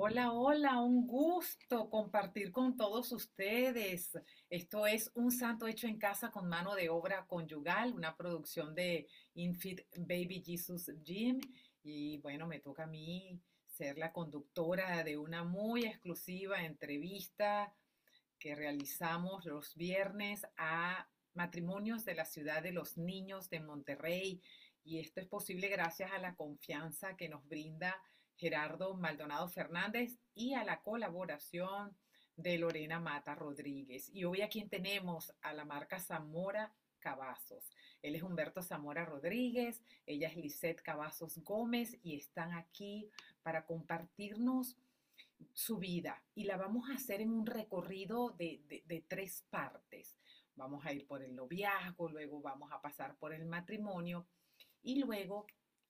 Hola, hola, un gusto compartir con todos ustedes. Esto es Un Santo Hecho en Casa con mano de obra conyugal, una producción de Infit Baby Jesus Gym. Y bueno, me toca a mí ser la conductora de una muy exclusiva entrevista que realizamos los viernes a matrimonios de la ciudad de los niños de Monterrey. Y esto es posible gracias a la confianza que nos brinda Gerardo Maldonado Fernández y a la colaboración de Lorena Mata Rodríguez. Y hoy aquí tenemos a la marca Zamora Cavazos. Él es Humberto Zamora Rodríguez, ella es Lisette Cavazos Gómez y están aquí para compartirnos su vida. Y la vamos a hacer en un recorrido de, de tres partes. Vamos a ir por el noviazgo, luego vamos a pasar por el matrimonio y luego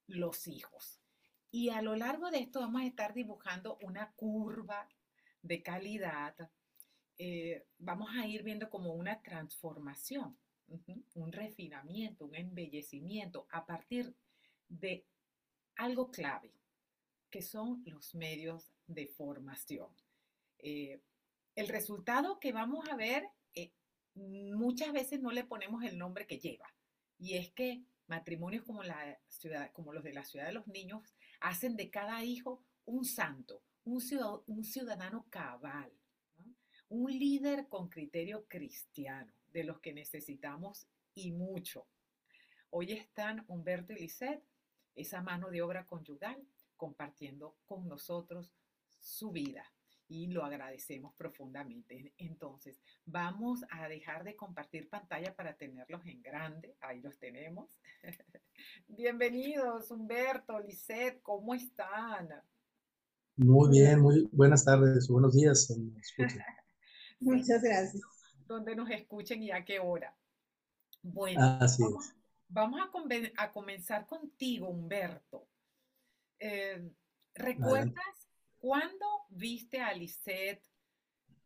los hijos. Y a lo largo de esto vamos a estar dibujando una curva de calidad. Eh, vamos a ir viendo como una transformación, un refinamiento, un embellecimiento a partir de algo clave, que son los medios de formación. Eh, el resultado que vamos a ver, eh, muchas veces no le ponemos el nombre que lleva, y es que matrimonios como, la ciudad, como los de la ciudad de los niños hacen de cada hijo un santo, un ciudadano, cabal, un líder con criterio cristiano, de los que necesitamos y mucho. Hoy están Humberto y Lisette, esa mano de obra conyugal, compartiendo con nosotros su vida y lo agradecemos profundamente. Entonces, vamos a dejar de compartir pantalla para tenerlos en grande. Ahí los tenemos. Bienvenidos, Humberto, Lisette, ¿cómo están? Muy bien, muy buenas tardes, buenos días. Muchas gracias. Donde nos escuchen y a qué hora. Bueno, Así vamos, a, comenzar contigo, Humberto. Eh, ¿Recuerdas ¿Cuándo viste a Lisette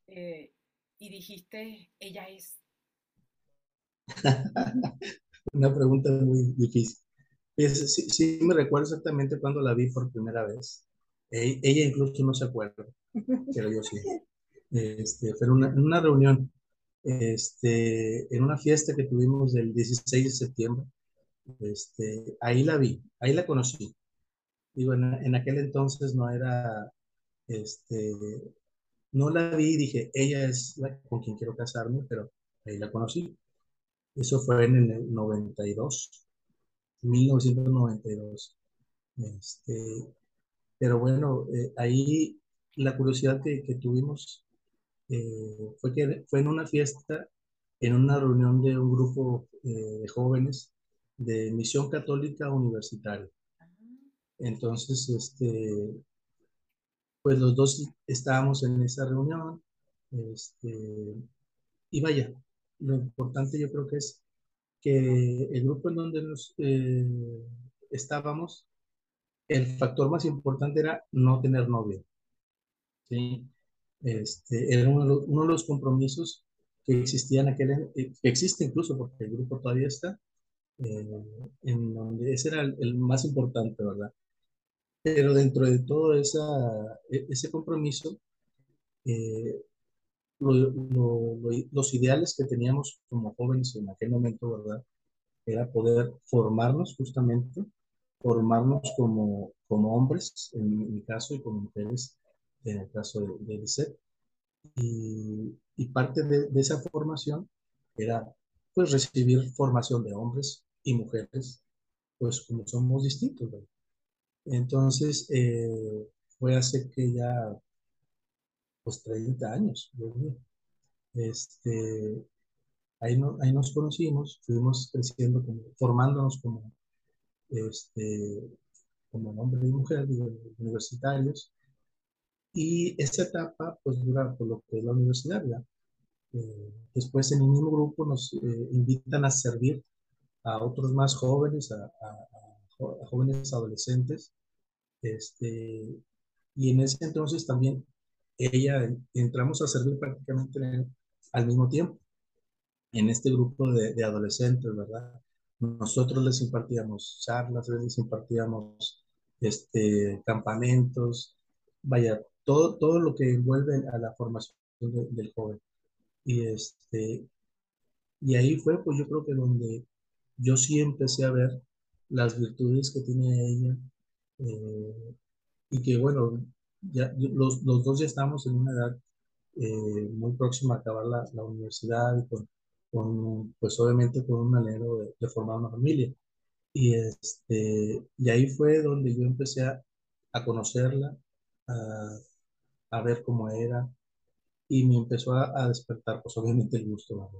eh, y dijiste, ella es? Una pregunta muy difícil. sí, me recuerdo exactamente cuando la vi por primera vez. E, ella incluso no se acuerda, pero yo sí. Este, fue una, en una reunión, este, en una fiesta que tuvimos del 16 de septiembre. Este, ahí la vi, ahí la conocí. Digo, en aquel entonces no era este, no la vi y dije, ella es la con quien quiero casarme, pero ahí la conocí. Eso fue en el 92, 1992. Este, pero bueno, eh, ahí la curiosidad que, tuvimos eh, fue que fue en una fiesta, en una reunión de un grupo eh, de jóvenes de Misión Católica Universitaria. Entonces, este, pues los dos estábamos en esa reunión. Este, y vaya, lo importante yo creo que es que el grupo en donde nos eh, estábamos, el factor más importante era no tener novia. ¿sí? Este, era uno de, los, compromisos que existían aquel, eh, que existe incluso porque el grupo todavía está, eh, en donde ese era el más importante, ¿verdad? Pero dentro de todo esa, e, ese compromiso, eh, los ideales que teníamos como jóvenes en aquel momento, ¿verdad? Era poder formarnos justamente, formarnos como, como hombres, en mi, caso, y como mujeres, en el caso de, de Y, y, parte de, de, esa formación era, pues, recibir formación de hombres y mujeres, pues, como somos distintos, ¿verdad? Entonces, eh, fue hace que ya, pues 30 años, Este, ahí, no, ahí nos conocimos, fuimos creciendo, formándonos como, este, como hombre y mujer, universitarios. Y esta etapa, pues dura por lo que es la universidad, eh, después en el mismo grupo nos eh, invitan a servir a otros más jóvenes, a, jóvenes adolescentes. Este, y en ese entonces también ella entramos a servir prácticamente al mismo tiempo en este grupo de, adolescentes, ¿verdad? Nosotros les impartíamos charlas, les impartíamos este, campamentos, vaya, todo, todo lo que envuelve a la formación del joven. Y, este, y ahí fue, pues yo creo que donde yo sí empecé a ver las virtudes que tiene ella eh, y que bueno, ya, los, los, dos ya estamos en una edad eh, muy próxima a acabar la, la universidad y con, con, pues obviamente con un anhelo de, de, formar una familia. Y, este, y ahí fue donde yo empecé a, a conocerla, a, a, ver cómo era, y me empezó a, a despertar, pues obviamente el gusto.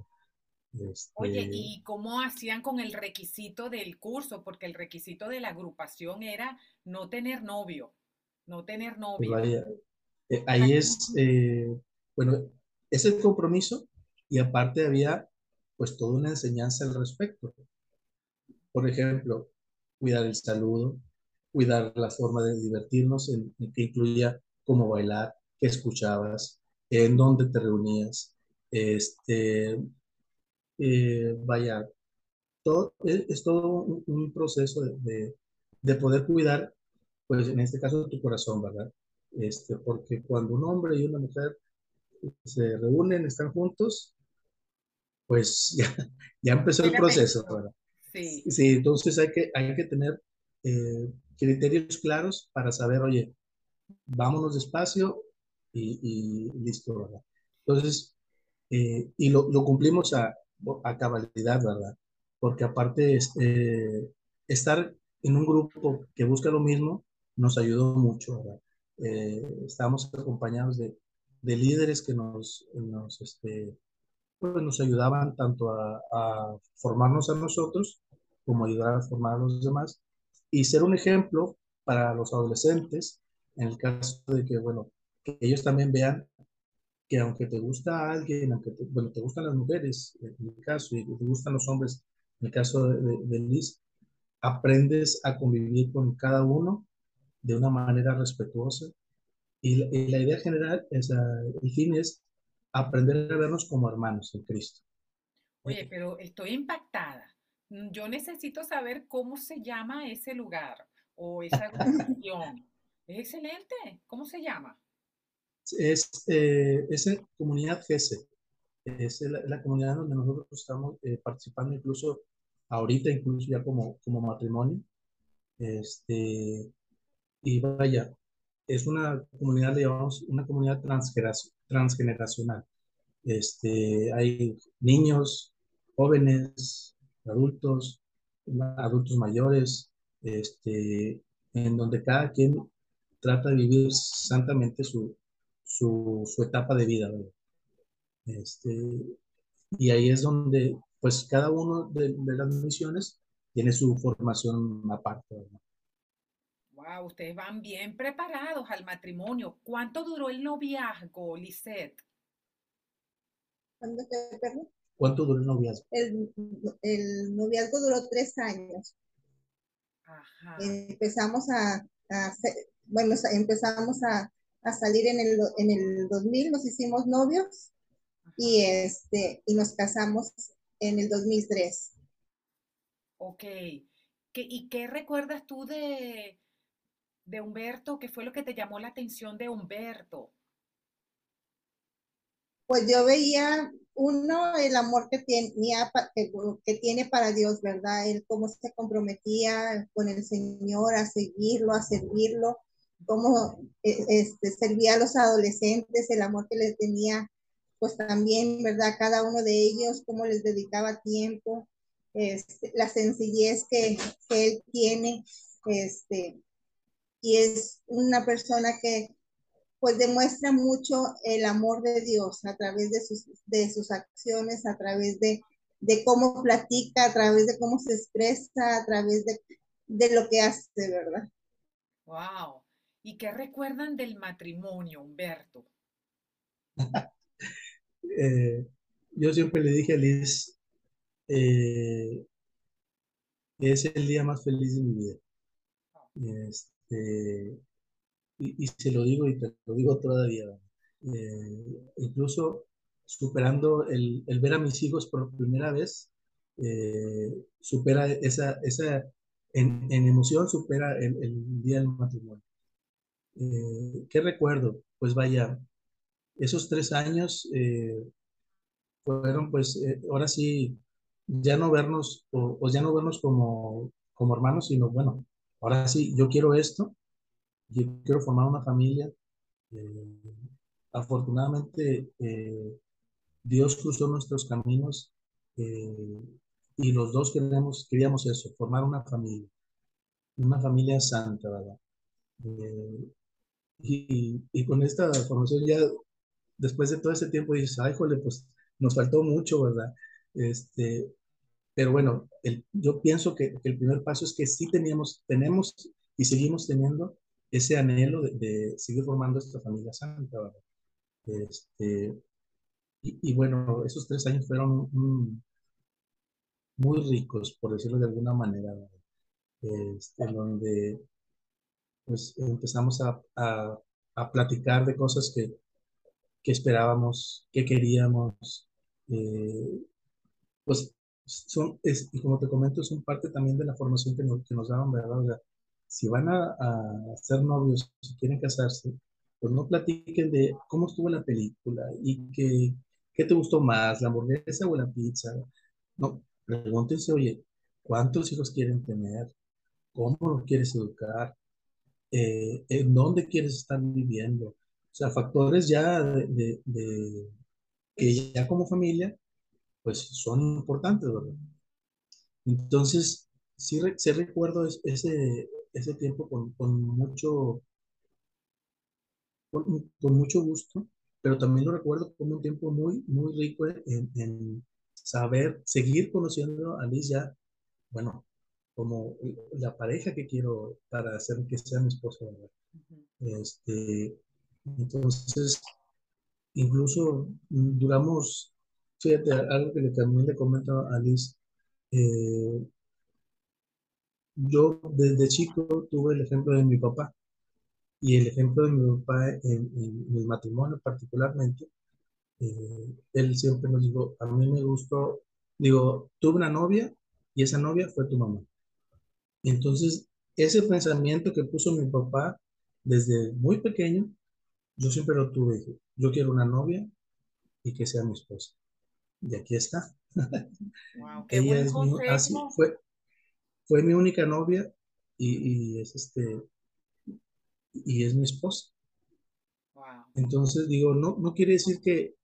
Este... Oye, ¿y cómo hacían con el requisito del curso? Porque el requisito de la agrupación era no tener novio, no tener novio. Pues vaya, eh, ahí es, eh, bueno, es el compromiso y aparte había pues toda una enseñanza al respecto. Por ejemplo, cuidar el saludo, cuidar la forma de divertirnos, en, en que incluía cómo bailar, qué escuchabas, en dónde te reunías, este, eh, vaya, todo, es, es todo un, un proceso de, de, de, poder cuidar, pues en este caso, tu corazón, ¿verdad? Este, porque cuando un hombre y una mujer se reúnen, están juntos, pues ya, ya empezó el proceso, ¿verdad? Sí. sí, entonces hay que, hay que tener eh, criterios claros para saber, oye, vámonos despacio y, y listo, ¿verdad? Entonces, eh, y lo, lo, cumplimos a, a cabalidad, ¿verdad? Porque aparte, eh, estar en un grupo que busca lo mismo nos ayudó mucho, ¿verdad? Eh, estábamos acompañados de, de, líderes que nos, nos, este, pues nos ayudaban tanto a, a, formarnos a nosotros como ayudar a formar a los demás y ser un ejemplo para los adolescentes en el caso de que, bueno, que ellos también vean que aunque te gusta alguien, aunque te, bueno, te gustan las mujeres, en mi caso, y te gustan los hombres, en el caso de, de, de Liz, aprendes a convivir con cada uno de una manera respetuosa. Y la, y la idea general, es, el fin es aprender a vernos como hermanos en Cristo. Oye, pero estoy impactada. Yo necesito saber cómo se llama ese lugar o esa agrupación. es excelente. ¿Cómo se llama? Es, eh, comunidad GESE. Es la, la, comunidad donde nosotros estamos eh, participando incluso ahorita, incluso ya como, como matrimonio. Este, y vaya, es una comunidad, digamos, una comunidad transgeneracional. Este, hay niños, jóvenes, adultos, adultos mayores, este, en donde cada quien trata de vivir santamente su, su, su etapa de vida. Este, y ahí es donde, pues, cada uno de, de las misiones tiene su formación aparte. ¿verdad? Wow, ustedes van bien preparados al matrimonio. ¿Cuánto duró el noviazgo, Lisette? ¿Cuánto duró el noviazgo? El, el noviazgo duró tres años. Ajá. Empezamos a, a bueno, empezamos a, a, salir en el, en el 2000, nos hicimos novios y, este, y nos casamos en el 2003. Ok. ¿Qué, ¿Y qué recuerdas tú de, de Humberto? ¿Qué fue lo que te llamó la atención de Humberto? Pues yo veía, uno, el amor que, tenía, que, que tiene para Dios, ¿verdad? Él cómo se comprometía con el Señor a seguirlo, a servirlo, cómo este, servía a los adolescentes, el amor que les tenía, pues también, ¿verdad? Cada uno de ellos, cómo les dedicaba tiempo, este, la sencillez que, que él tiene, este, y es una persona que pues demuestra mucho el amor de Dios a través de sus, de sus acciones, a través de, de cómo platica, a través de cómo se expresa, a través de, de lo que hace, ¿verdad? Wow. ¿Y qué recuerdan del matrimonio, Humberto? eh, yo siempre le dije a Liz, eh, es el día más feliz de mi vida. Este, eh, y, y, se lo digo y te lo digo todavía. Eh, incluso superando el, el, ver a mis hijos por primera vez, eh, supera esa, esa en, en, emoción, supera el, el día del matrimonio. Eh, ¿Qué recuerdo? pues vaya, esos tres años eh, fueron pues eh, ahora sí, ya no vernos, o, ya no vernos como, como hermanos, sino bueno, ahora sí, yo quiero esto, yo quiero formar una familia. Eh, afortunadamente, Dios cruzó nuestros caminos y los dos queríamos, queríamos eso, formar una familia, una familia santa, ¿verdad? Y, y, con esta formación ya después de todo ese tiempo dices, ay, jole, pues nos faltó mucho, ¿verdad? Este, pero bueno, el, yo pienso que, el primer paso es que sí teníamos, tenemos y seguimos teniendo ese anhelo de, seguir formando esta familia santa, ¿verdad? Este, y, bueno, esos tres años fueron muy ricos, por decirlo de alguna manera, este, donde pues empezamos a, a, a platicar de cosas que, que esperábamos, que queríamos. Eh, pues son, es, y como te comento, son parte también de la formación que nos, que nos daban, ¿verdad? O sea, si van a, a, ser novios, si quieren casarse, pues no platiquen de cómo estuvo la película y que, qué te gustó más, la hamburguesa o la pizza. No, pregúntense, oye, ¿cuántos hijos quieren tener? ¿Cómo los quieres educar? Eh, ¿En dónde quieres estar viviendo? O sea, factores ya de, que ya como familia, pues son importantes, ¿verdad? Entonces, sí, recuerdo ese, ese tiempo con, mucho, con, mucho gusto, pero también lo recuerdo como un tiempo muy, muy rico en, saber, seguir conociendo a Liz ya, bueno, como la pareja que quiero para hacer que sea mi esposa. Este, entonces, incluso duramos, fíjate, algo que también le comento a Liz, eh, yo desde chico tuve el ejemplo de mi papá y el ejemplo de mi papá en, mi matrimonio particularmente, eh, él siempre nos dijo, a mí me gustó, digo, tuve una novia y esa novia fue tu mamá. Entonces, ese pensamiento que puso mi papá desde muy pequeño, yo siempre lo tuve, yo quiero una novia y que sea mi esposa. Y aquí está. Wow, qué Ella es mi, así, fue, fue mi única novia y, es este y es mi esposa. Wow. Entonces digo, no, no quiere decir que,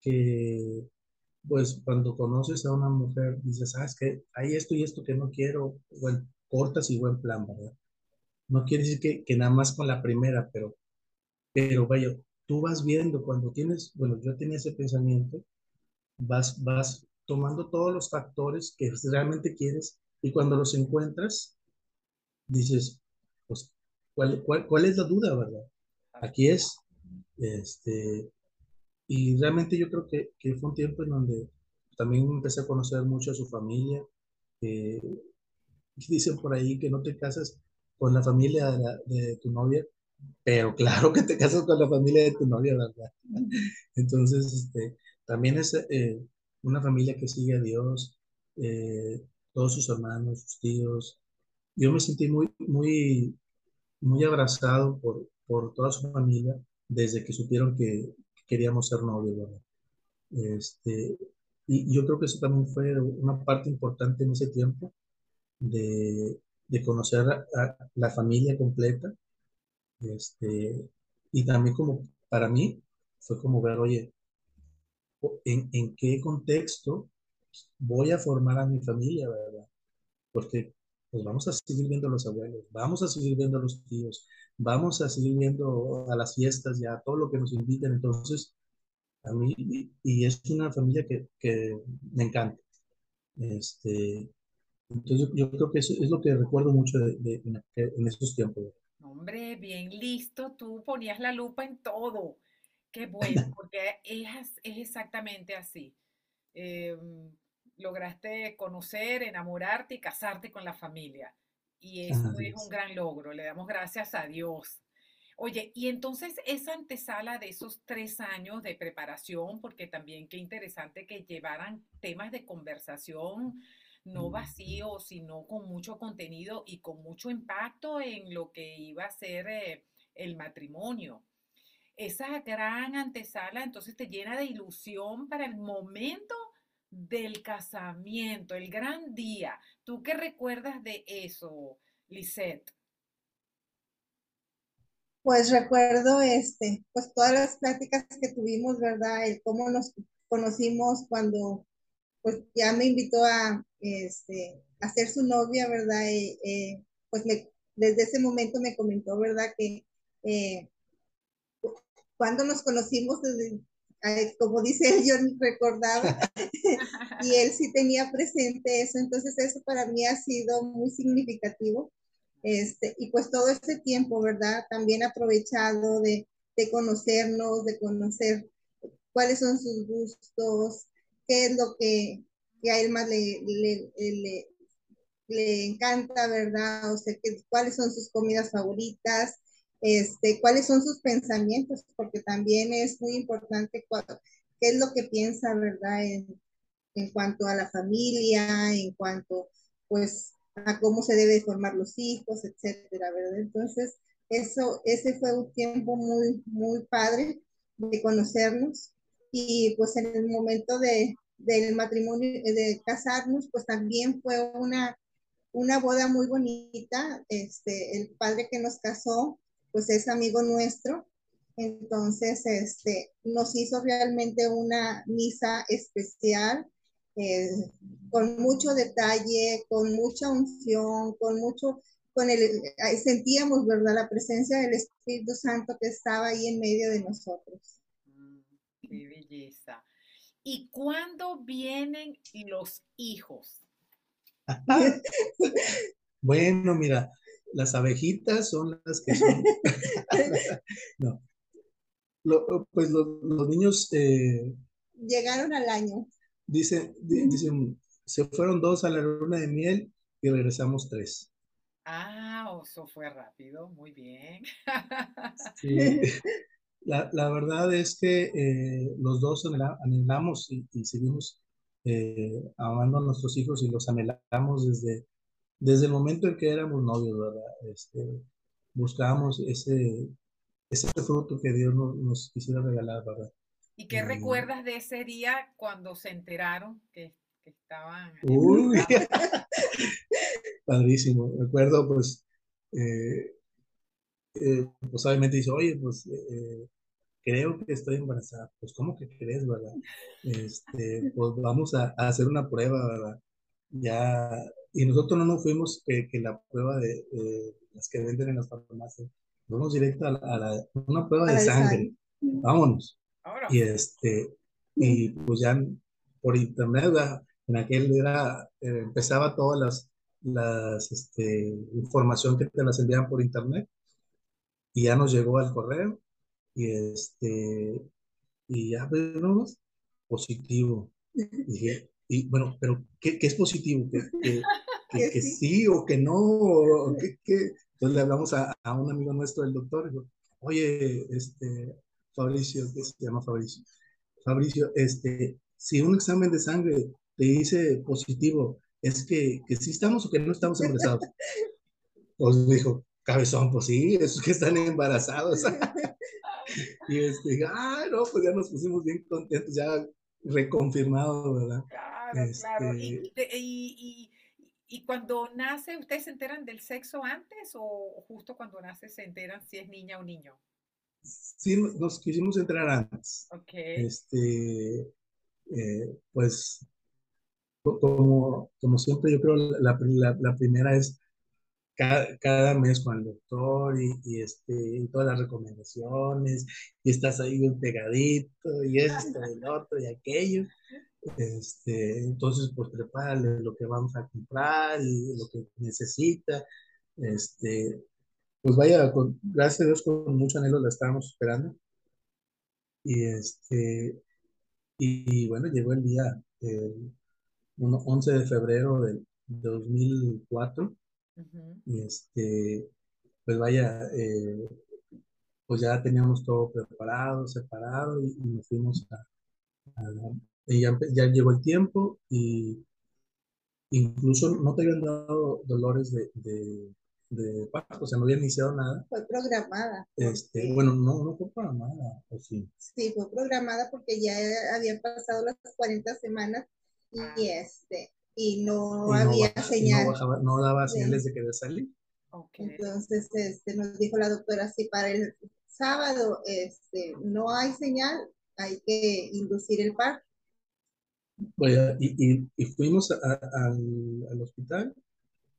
que pues cuando conoces a una mujer dices, ah, es que hay esto y esto que no quiero, bueno, cortas y buen plan, ¿verdad? No quiere decir que, que nada más con la primera, pero pero vaya, tú vas viendo cuando tienes, bueno, yo tenía ese pensamiento, vas, vas tomando todos los factores que realmente quieres y cuando los encuentras, dices, pues, ¿cuál, cuál, cuál es la duda, verdad? Aquí es, este, y realmente yo creo que, que fue un tiempo en donde también empecé a conocer mucho a su familia. dicen por ahí que no te casas con la familia de, tu novia, pero claro que te casas con la familia de tu novia, ¿verdad? Entonces, este, también es eh, una familia que sigue a Dios, eh, todos sus hermanos, sus tíos. Yo me sentí muy, muy, muy abrazado por, por toda su familia desde que supieron que queríamos ser novios, ¿verdad? Este, y yo creo que eso también fue una parte importante en ese tiempo de, de conocer a la familia completa este, y también como para mí fue como ver, oye, ¿en, en qué contexto voy a formar a mi familia, verdad? Porque pues vamos a seguir viendo a los abuelos, vamos a seguir viendo a los tíos, vamos a seguir viendo a las fiestas ya, todo lo que nos inviten. Entonces, a mí, y, es una familia que, que, me encanta. Este, entonces, yo, creo que eso es lo que recuerdo mucho de, de, en, en esos tiempos. Hombre, bien listo, tú ponías la lupa en todo. Qué bueno, porque es, es exactamente así. Em, lograste conocer, enamorarte y casarte con la familia. Y eso es un gran logro. Le damos gracias a Dios. Oye, y entonces esa antesala de esos tres años de preparación, porque también qué interesante que llevaran temas de conversación no vacío, sino con mucho contenido y con mucho impacto en lo que iba a ser eh, el matrimonio. esa gran antesala entonces te llena de ilusión para el momento del casamiento, el gran día. ¿Tú qué recuerdas de eso, Lisette? Pues recuerdo este, pues todas las pláticas que tuvimos, ¿verdad? El cómo nos conocimos cuando pues ya me invitó a, este, a ser su novia, ¿verdad? Eh, pues desde ese momento me comentó, ¿verdad? Que eh, cuando nos conocimos, como dice él, yo recordaba, y él sí tenía presente eso, entonces eso para mí ha sido muy significativo. Este, y pues todo este tiempo, ¿verdad? También aprovechado de, de conocernos, de conocer cuáles son sus gustos, qué es lo que, que a él más le, le, le, encanta, ¿verdad? O sea, cuáles son sus comidas favoritas, este, cuáles son sus pensamientos, porque también es muy importante qué es lo que piensa, ¿verdad? En, en cuanto a la familia, en cuanto, pues, a cómo se debe formar los hijos, etcétera, ¿verdad? Entonces, eso, ese fue un tiempo muy, muy padre de conocernos y pues en el momento de, del matrimonio, de casarnos, pues también fue una, una boda muy bonita. Este, el padre que nos casó, pues es amigo nuestro. Entonces, este, nos hizo realmente una misa especial, eh, con mucho detalle, con mucha unción, con mucho, con el, sentíamos, ¿verdad?, la presencia del Espíritu Santo que estaba ahí en medio de nosotros. Qué belleza. ¿Y cuándo vienen los hijos? bueno, mira, las abejitas son las que son. no. pues los, niños. Eh, Llegaron al año. Dicen, dicen, se fueron dos a la luna de miel y regresamos tres. Ah, eso fue rápido, muy bien. La, la, verdad es que eh, los dos anhelamos y, y seguimos eh, amando a nuestros hijos y los anhelamos desde, desde el momento en que éramos novios, ¿verdad? Este, buscábamos ese, ese fruto que Dios nos, quisiera regalar, ¿verdad? ¿Y qué recuerdas de ese día cuando se enteraron que, que estaban? Uy, padrísimo. Recuerdo, pues, eh, eh, pues obviamente dice, oye, pues eh, creo que estoy embarazada. Pues, ¿cómo que crees, verdad? Este, pues vamos a, hacer una prueba, ¿verdad? Ya, y nosotros no nos fuimos que, que la prueba de, las que venden en las farmacias, vamos directo a, la, una prueba de sangre. Vámonos. Y este, y pues ya por internet, ¿verdad? en aquel era, eh, empezaba todas las, las este, información que te las enviaban por internet y ya nos llegó al correo y este, y ya vemos positivo. Dije, y bueno, pero ¿qué, qué es positivo? ¿Que, que, sí. o que no? Entonces le hablamos a, a, un amigo nuestro, el doctor, y dijo, oye, este, Fabricio, que se llama Fabricio, Fabricio, este, si un examen de sangre te dice positivo, es que, que sí estamos o que no estamos embarazados. Pues dijo, cabezón, pues sí, es que están embarazados. y este, ah, no, pues ya nos pusimos bien contentos, ya reconfirmado, ¿verdad? Claro, claro. Y, este y, y, cuando nace, ¿ustedes se enteran del sexo antes o justo cuando nace se enteran si es niña o niño? Sí, nos quisimos enterar antes. Ok. Este, eh, pues, como, como siempre, yo creo la, la, la primera es cada, mes con el doctor y, este, y todas las recomendaciones, y estás ahí bien pegadito, y esto, y el otro, y aquello. Este, entonces, pues prepárale lo que vamos a comprar y lo que necesita. Este, pues vaya, gracias a Dios, con mucho anhelo la estábamos esperando. Y este, y, bueno, llegó el día, el 11 de febrero del 2004 y este, pues vaya, eh, pues ya teníamos todo preparado, separado y, nos fuimos a, y ya, llegó el tiempo y incluso no te habían dado dolores de, de parto, o sea, no había iniciado nada. Fue programada. Este, bueno, no, no fue programada, ¿o sí? Sí, fue programada porque ya habían pasado las 40 semanas y, Ah. este, y no Y había baja- señal. No, no daba Sí. señales de querer salir. Ok. Entonces, este, nos dijo la doctora, si para el sábado este, no hay señal, hay que inducir el parto. Vaya, y, y, y fuimos a- a- al, al hospital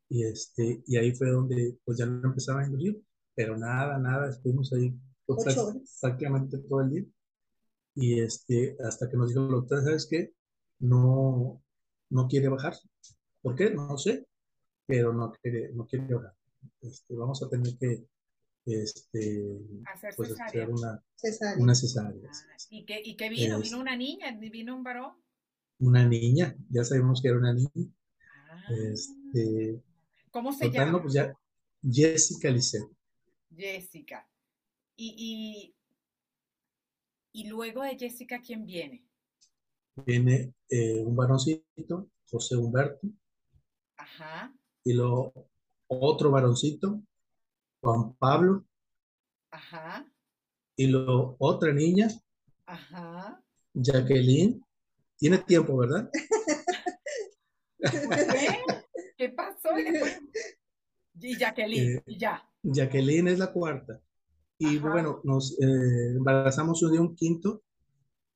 y, este, y ahí fue donde pues ya no empezaba a inducir, pero nada, nada, estuvimos ahí pues, prácticamente todo el día. Y este, hasta que nos dijo la doctora, ¿sabes qué? No, no quiere bajar. ¿Por qué? No sé, pero no quiere, no quiere bajar. Este, vamos a tener que este, Hacer pues, cesárea. hacer una, cesárea. una cesárea. Ah, ¿Y qué, y qué vino? Es- ¿Vino una niña? ¿Vino un varón? Una niña, ya sabemos que era una niña. Ah. Este, ¿Cómo se Total, llama? no, pues ya, Jessica Lisset. Jessica. Y, y, y luego de Jessica, ¿quién viene? Viene eh, un varoncito, José Humberto, Ajá, y luego otro varoncito, Juan Pablo, ajá, y luego otra niña, ajá. Jacqueline. Tiene tiempo, ¿verdad? ¿Qué? ¿Qué pasó? Y Jacqueline, Eh, y ya. Jacqueline es la cuarta. Y Ajá. bueno, nos eh, embarazamos un día un quinto,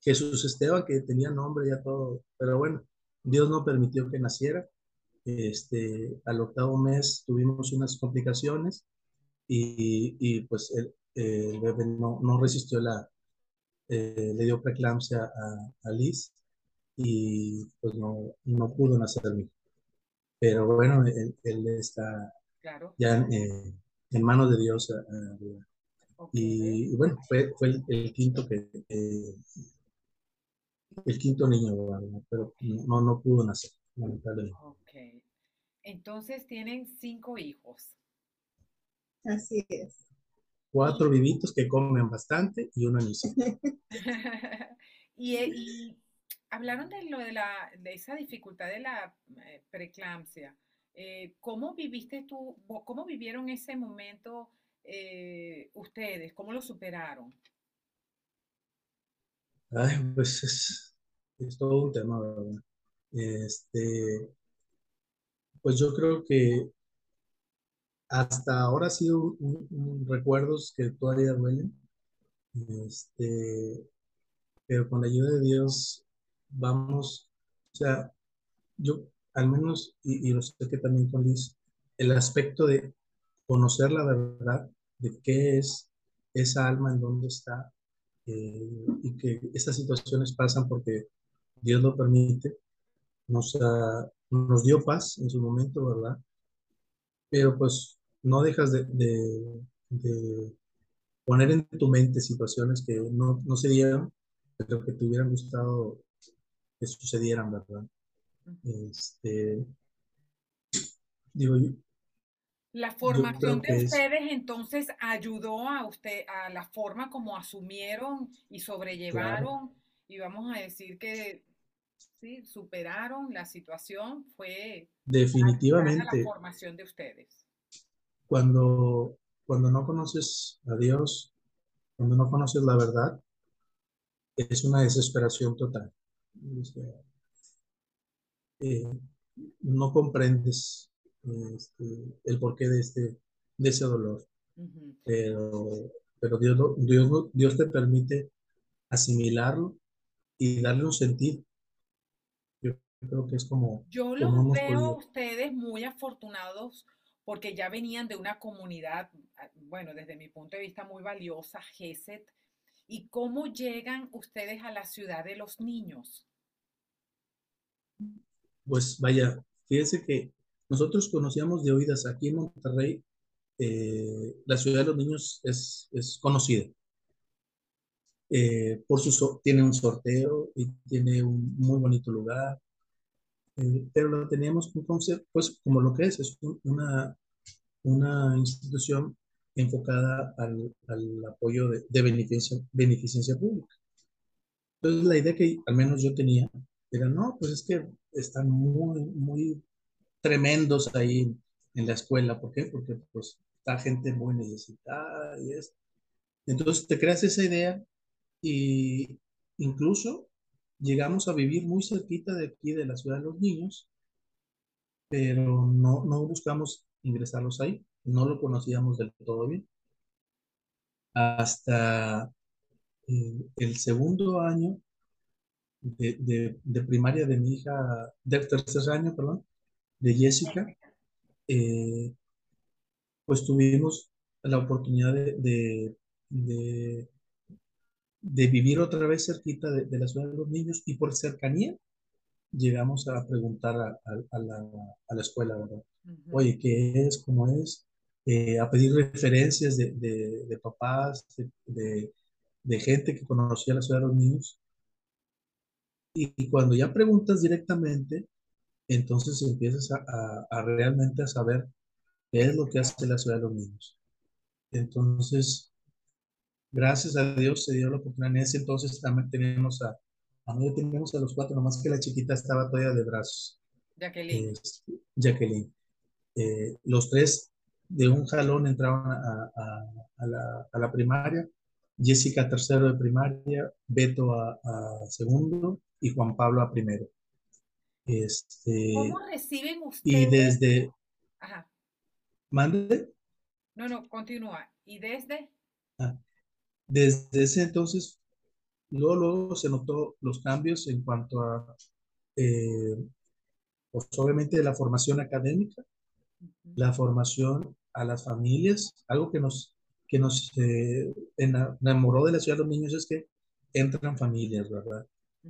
Jesús Esteban, que tenía nombre ya todo, pero bueno, Dios no permitió que naciera. Este, al octavo mes tuvimos unas complicaciones y, y, pues el, el bebé no, no resistió la, eh, le dio preeclampsia a, a Liz y pues no, no pudo nacer mi. Pero bueno, él, él está Claro. ya en, eh, en manos de Dios. ah, ah, ok. y, y bueno, fue, fue el, el quinto que, eh, el quinto niño, ¿verdad? pero no, no pudo nacer, lamentablemente. Ok. Entonces tienen cinco hijos. Así es. Cuatro vivitos que comen bastante y una niña. y, eh, y hablaron de lo de la de esa dificultad de la eh, preeclampsia. Eh, ¿cómo viviste tú, cómo vivieron ese momento eh, ustedes? ¿Cómo lo superaron? Ay, pues es, todo un tema, ¿verdad? Este, pues yo creo que hasta ahora ha sido un- un- recuerdos que todavía duelen. Este, pero con la ayuda de Dios vamos, o sea, yo al menos, y, y lo sé que también con Liz, el aspecto de conocer la verdad de qué es esa alma, en dónde está, eh, y que estas situaciones pasan porque Dios lo permite, nos, ah, nos dio paz en su momento, ¿verdad? Pero pues no dejas de, de- de poner en tu mente situaciones que no, no se dieron, pero que te hubieran gustado que sucedieran, ¿verdad? Este, digo, yo- La formación de es- ustedes entonces ayudó a usted a la forma como asumieron y sobrellevaron y vamos a decir que sí, superaron la situación fue a la definitivamente, formación de ustedes. cuando, cuando no conoces a Dios, cuando no conoces la verdad, es una desesperación total. Sea, eh, no comprendes este, el porqué de, este, de ese dolor, pero, pero Dios, lo- Dios, Dios te permite asimilarlo y darle un sentido. Yo creo que es como, Yo los veo a podido. ustedes muy afortunados porque ya venían de una comunidad, ah, bueno, desde mi punto de vista muy valiosa, GESET. ¿Y cómo llegan ustedes a la ciudad de los niños? Pues vaya, fíjese que nosotros conocíamos de oídas aquí en Monterrey, eh, la ciudad de los niños es, es conocida. Eh, por su tiene un sorteo y tiene un muy bonito lugar, eh, pero lo teníamos un concepto, pues como lo que es, es un- una, una institución enfocada al, al apoyo de, de beneficencia, beneficencia pública. Entonces la idea que al menos yo tenía era, no, pues es que están muy, muy tremendos ahí en la escuela. ¿Por qué? Porque pues está gente muy necesitada y es. Entonces te creas esa idea y incluso llegamos a vivir muy cerquita de aquí, de la ciudad de los niños, pero no, no buscamos ingresarlos ahí, no lo conocíamos del todo bien. Hasta eh, el segundo año de, primaria de mi hija, del tercer año, perdón, de Jessica, eh, pues tuvimos la oportunidad de, de, vivir otra vez cerquita de, la ciudad de los niños y por cercanía llegamos a preguntar a, la, escuela, ¿verdad? Oye, ¿qué es? ¿Cómo es? Eh, a pedir referencias de, papás, de, gente que conocía la ciudad de los niños. Y, cuando ya preguntas directamente, entonces empiezas a, realmente a saber qué es lo que hace la ciudad de los niños. Entonces, gracias a Dios se dio la oportunidad. En ese entonces también tenemos a, a mí teníamos a los cuatro, nomás que la chiquita estaba todavía de brazos. Jacqueline. Este, Jacqueline. Eh, los tres de un jalón entraron a, la, primaria. Jessica tercero de primaria, Beto a, segundo y Juan Pablo a primero. Este, ¿Cómo reciben ustedes? Y desde... Ajá. ¿Mande? No, no, continúa. ¿Y desde? Ah, desde ese entonces Luego, luego se notó los cambios en cuanto a, eh, pues obviamente, la formación académica, la formación a las familias, algo que nos, que nos eh, enamoró de la ciudad de los niños es que entran familias, ¿verdad?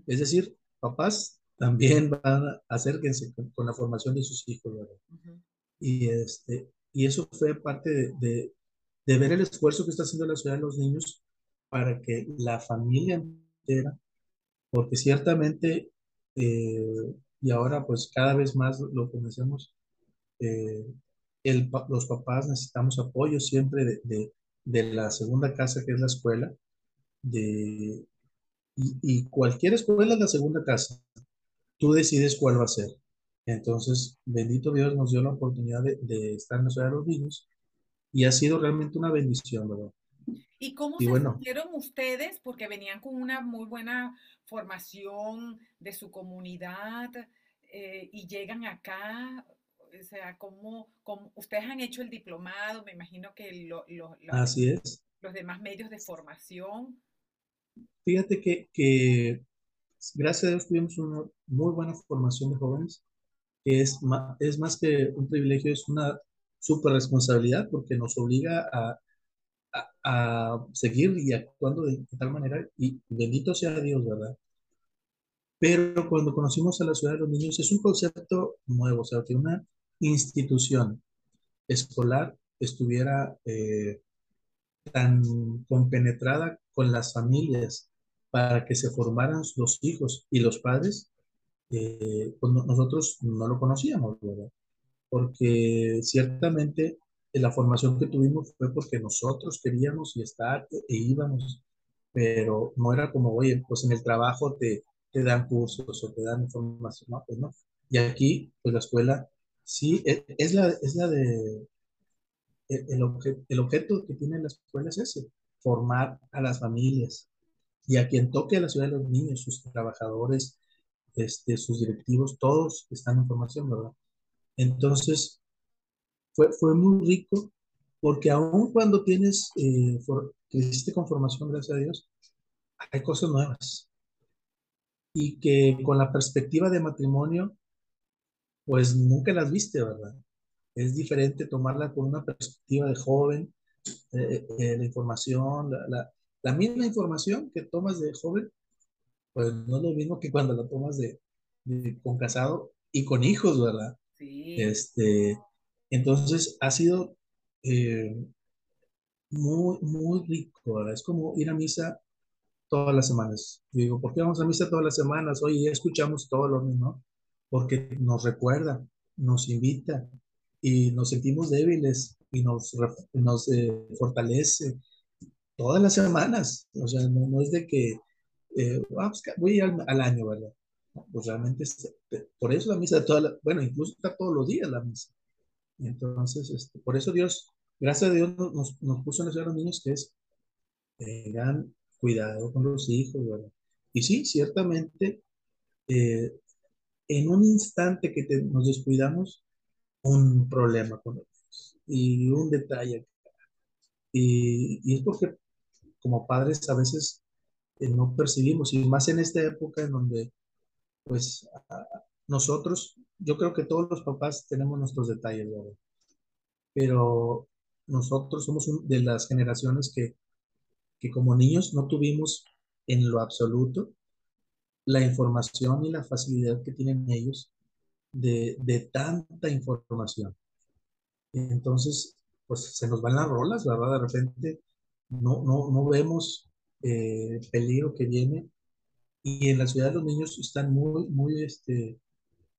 Es decir, papás también van a acérquense con, la formación de sus hijos, ¿verdad? Y, este, y eso fue parte de, de, de ver el esfuerzo que está haciendo la ciudad de los niños para que la familia entera, porque ciertamente, eh, y ahora pues cada vez más lo conocemos, eh, el, los papás necesitamos apoyo siempre de, de, la segunda casa que es la escuela, de, y, cualquier escuela es la segunda casa, tú decides cuál va a ser. Entonces, bendito Dios nos dio la oportunidad de, de estar en la ciudad de los niños y ha sido realmente una bendición, ¿verdad? ¿Y cómo se sintieron ustedes? Porque venían con una muy buena formación de su comunidad eh, y llegan acá. O sea, ¿cómo, ustedes han hecho el diplomado? Me imagino que Así es. los demás medios de formación. Fíjate que, que gracias a Dios tuvimos una muy buena formación de jóvenes, que es más, es más que un privilegio, es una super responsabilidad porque nos obliga a a, seguir y actuando de, tal manera, y bendito sea Dios, ¿verdad? Pero cuando conocimos a la ciudad de los niños, es un concepto nuevo, o sea, que una institución escolar estuviera eh, tan compenetrada con las familias para que se formaran los hijos y los padres, eh, pues nosotros no lo conocíamos, ¿verdad? Porque ciertamente la formación que tuvimos fue porque nosotros queríamos y estar e, íbamos, pero no era como, oye, pues en el trabajo te, te dan cursos o te dan información, no, pues no. Y aquí, pues la escuela, sí, e, es, la, es la de, e, el, el objeto que tiene la escuela es ese, formar a las familias y a quien toque la ciudad de los niños, sus trabajadores, este, sus directivos, todos están en formación, ¿verdad? Entonces, fue, fue muy rico porque aún cuando tienes, eh, creciste con formación, gracias a Dios, hay cosas nuevas. Y que con la perspectiva de matrimonio, pues nunca las viste, ¿verdad? Es diferente tomarla con una perspectiva de joven, eh, eh, la información, la, misma información que tomas de joven, pues no es lo mismo que cuando la tomas de, con casado y con hijos, ¿verdad? Sí. Este, entonces ha sido eh, muy, muy rico, Es como ir a misa todas las semanas. digo, ¿por qué vamos a misa todas las semanas? Oye, escuchamos todo lo mismo, porque nos recuerda, nos invita y nos sentimos débiles y nos, nos eh, fortalece todas las semanas. O sea, no, es de que eh, ah, pues, voy al, al, año, ¿verdad? pues realmente, por eso la misa de todas bueno, incluso está todos los días la misa Entonces, este, por eso Dios, gracias a Dios, nos, nos puso en los niños que es, tengan cuidado con los hijos, ¿verdad? Y sí, ciertamente, eh, en un instante que nos descuidamos, un problema con ellos y un detalle. Y, y es porque como padres a veces eh, no percibimos, y más en esta época en donde, pues, nosotros, yo creo que todos los papás tenemos nuestros detalles, ¿verdad? Pero nosotros somos de las generaciones que, que como niños no tuvimos en lo absoluto la información y la facilidad que tienen ellos de, de tanta información. Entonces, pues se nos van las rolas, ¿verdad? De repente no, no, no vemos eh, el peligro que viene y en la ciudad los niños están muy, muy este,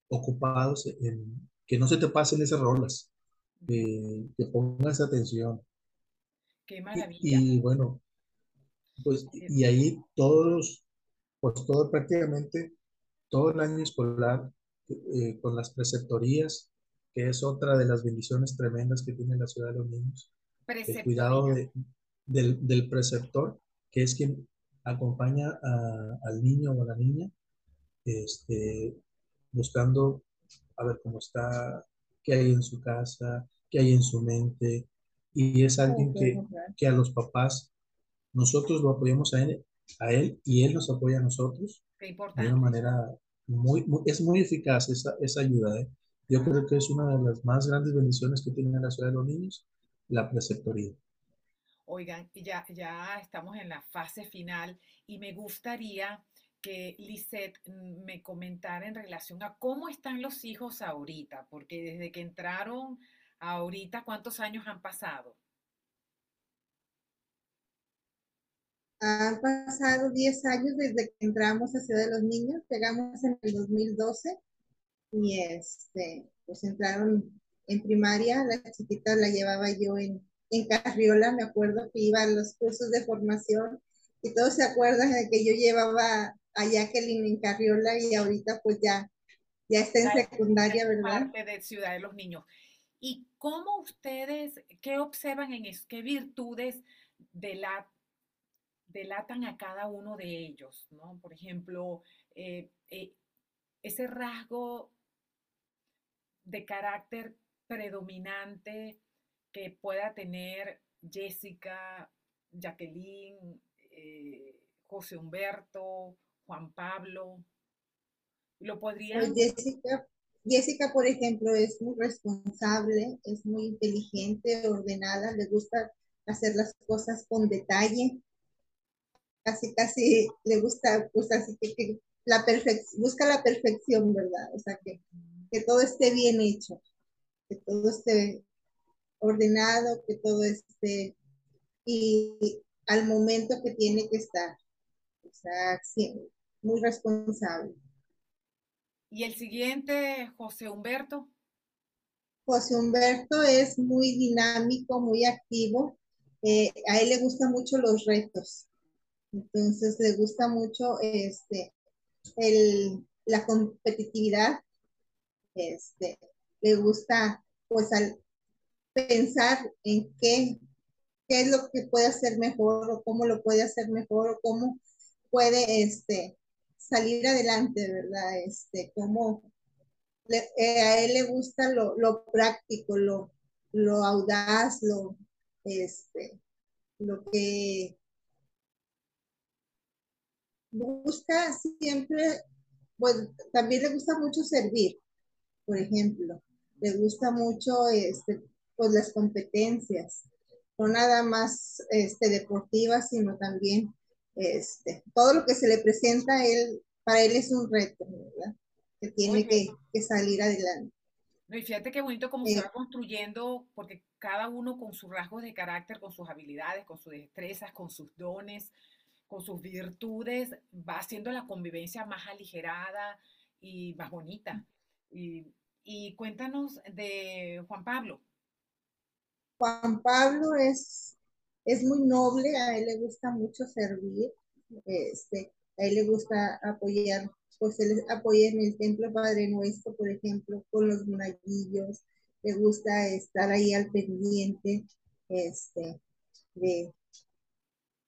ocupados en que no se te pasen esas rolas, que pongas atención. Qué maravilla. Y, bueno, pues y ahí todos, pues todo prácticamente, todo el año escolar eh, con las preceptorías, que es otra de las bendiciones tremendas que tiene la ciudad de los niños. El cuidado del, del, preceptor, que es quien acompaña al niño o a la niña, este, buscando a ver cómo está, qué hay en su casa, qué hay en su mente. Y es alguien que, que a los papás, nosotros lo apoyamos a él, a él y él nos apoya a nosotros. de una manera muy, es muy eficaz esa, esa ayuda. ¿eh? Yo creo que es una de las más grandes bendiciones que tiene la ciudad de los niños, la preceptoría. Oigan, ya, estamos en la fase final y me gustaría que Lisette mm, me comentara en relación a cómo están los hijos ahorita, porque desde que entraron ahorita, ¿cuántos años han pasado? Han pasado 10 años desde que entramos a Ciudad de los Niños, llegamos en el 2012 y este, pues entraron en primaria, la chiquita la llevaba yo en, en Carriola, me acuerdo que iba a los cursos de formación y todos se acuerdan de que yo llevaba a Jacqueline en Carriola y ahorita pues ya, ya está en secundaria, ¿verdad? Parte de Ciudad de los Niños. ¿Y cómo ustedes, qué observan en eso, qué virtudes de la delatan a cada uno de ellos, ¿no? Por ejemplo, eh, eh, ese rasgo de carácter predominante que pueda tener Jessica, Jacqueline, eh, José Humberto, Juan Pablo. ¿Lo podría pues Jessica, Jessica, por ejemplo, es muy responsable, es muy inteligente, ordenada, le gusta hacer las cosas con detalle casi, casi le gusta, pues así que, busca la perfección, ¿verdad? O sea, que, que todo esté bien hecho, que todo esté ordenado, que todo esté y al momento que tiene que estar. O sea, muy responsable. ¿Y el siguiente, José Humberto? José Humberto es muy dinámico, muy activo. Eh, a él le gustan mucho los retos. Entonces le gusta mucho este, el, la competitividad, este, le gusta pues al pensar en qué, qué es lo que puede hacer mejor o cómo lo puede hacer mejor o cómo puede este, salir adelante, ¿verdad? Este, cómo eh, a él le gusta lo, lo práctico, lo, lo audaz, lo, este, lo que busca siempre, pues también le gusta mucho servir, por ejemplo, le gusta mucho este, pues las competencias, no nada más este, deportivas, sino también este, todo lo que se le presenta él, para él es un reto, ¿verdad? Que tiene que, que, salir adelante. y fíjate qué bonito cómo se va construyendo, porque cada uno con sus rasgos de carácter, con sus habilidades, con sus destrezas, con sus dones, con sus virtudes, va haciendo la convivencia más aligerada y más bonita. Y, cuéntanos de Juan Pablo. Juan Pablo es, es muy noble, a él le gusta mucho servir, este, a él le gusta apoyar, pues él apoya en el Templo Padre Nuestro, por ejemplo, con los monaguillos, le gusta estar ahí al pendiente, este, de,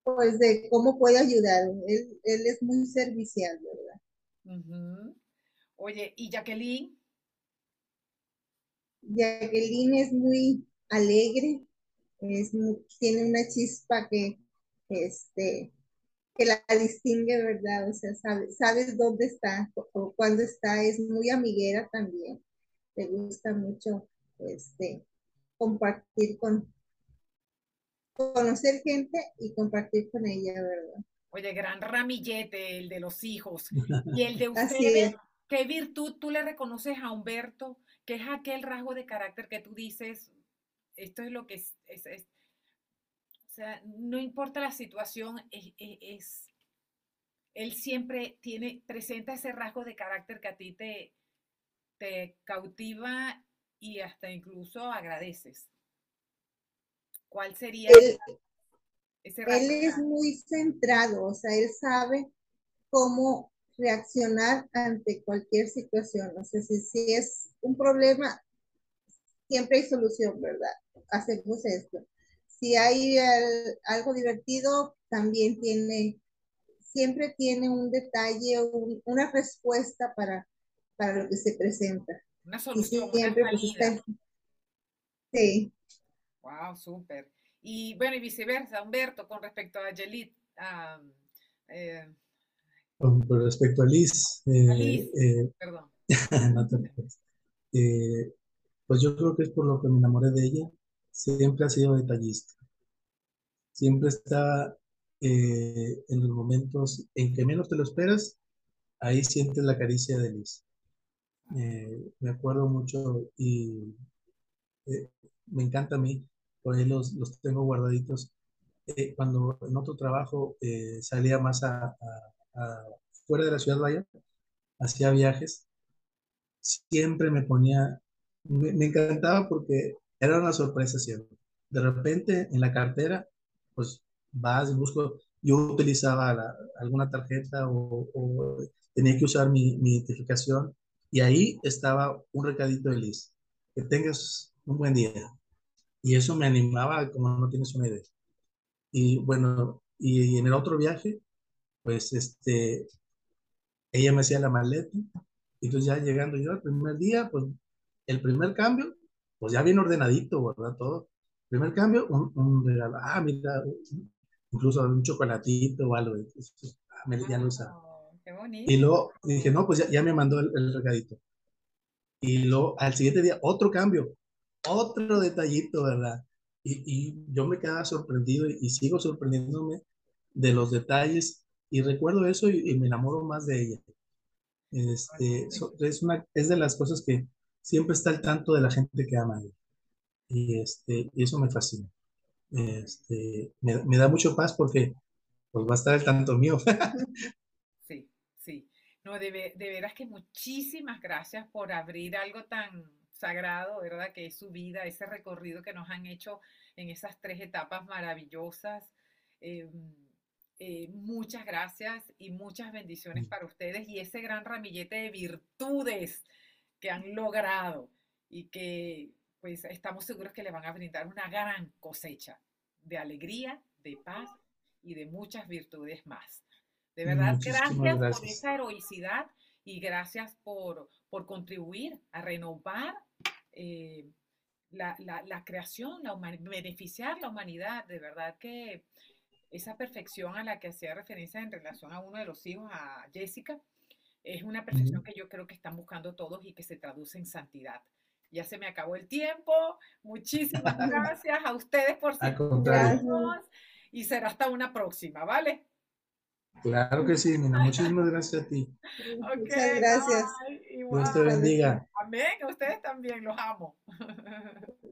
pues de cómo puede ayudar. Él, él es muy servicial, ¿verdad? Oye, ¿y Jacqueline? Jacqueline es muy alegre, es tiene una chispa que, este, que la distingue, ¿verdad? O sea, sabes dónde está o cuándo está, es muy amiguera también. Le gusta mucho este, compartir con, conocer gente y compartir con ella, ¿verdad? Oye, gran ramillete, el de los hijos. Y el de ustedes, ¿qué virtud tú le reconoces a Humberto? ¿Qué es aquel rasgo de carácter que tú dices, esto es lo que es, o sea, no importa la situación, es, él siempre tiene, presenta ese rasgo de carácter que a ti te, te cautiva y hasta incluso agradeces. ¿Cuál sería ese rasgo? Él es muy centrado, o sea, él sabe cómo reaccionar ante cualquier situación. No sé si, si es un problema, siempre hay solución, ¿verdad? Hacemos esto. Si hay algo divertido, también tiene, siempre tiene un detalle, una respuesta para, para lo que se presenta. Una solución, siempre, una pues, Sí. Wow, súper. Y bueno, y viceversa, Humberto, con respecto a Yelit, eh, con, respecto a Liz, eh, eh, perdón. no te eh, pues yo creo que es por lo que me enamoré de ella. Siempre ha sido detallista. Siempre está en los momentos en que menos te lo esperas, ahí sientes la caricia de Liz. me acuerdo mucho y me encanta a mí, por ahí los, los tengo guardaditos. cuando en otro trabajo salía más a fuera de la ciudad, vaya, hacía viajes, siempre me ponía, me, encantaba porque era una sorpresa siempre. De repente en la cartera, pues vas y busco, yo utilizaba alguna tarjeta o, tenía que usar mi, identificación y ahí estaba un recadito de Liz, que tengas un buen día. Y eso me animaba como no tienes una idea. Y bueno, y en el otro viaje, pues este, ella me hacía la maleta, y entonces ya llegando yo el primer día, pues el primer cambio, pues ya bien ordenadito, ¿verdad? Todo. Primer cambio, un, regalo, ah, mira, incluso un chocolatito o algo, ah, ya lo usaba. Qué bonito. Y luego dije, no, pues ya, ya me mandó el, el, regadito. Y luego al siguiente día, otro cambio, otro detallito, ¿verdad? Y, y yo me quedaba sorprendido y, y sigo sorprendiéndome de los detalles y recuerdo eso y, me enamoro más de ella. Este, es, una, es de las cosas que siempre está al tanto de la gente que ama a ella. Y, este, y eso me fascina. Este, me, me, da mucho paz porque pues, va a estar al tanto mío. sí, sí. No, de, de veras que muchísimas gracias por abrir algo tan sagrado, ¿verdad? Que es su vida, ese recorrido que nos han hecho en esas tres etapas maravillosas. Eh, eh, muchas gracias y muchas bendiciones para ustedes y ese gran ramillete de virtudes que han logrado y que pues estamos seguros que le van a brindar una gran cosecha de alegría, de paz y de muchas virtudes más. De verdad, gracias, por esa heroicidad y gracias por, por contribuir a renovar eh, la, la, la, creación, la beneficiar la humanidad. De verdad que esa perfección a la que hacía referencia en relación a uno de los hijos, a Jessica, es una perfección que yo creo que están buscando todos y que se traduce en santidad. Ya se me acabó el tiempo. Muchísimas gracias a ustedes por seguirnos y será hasta una próxima, ¿vale? Claro que sí, Mina. Muchísimas gracias a ti. Muchas gracias. Dios te bendiga. Amén. A ustedes también, los amo.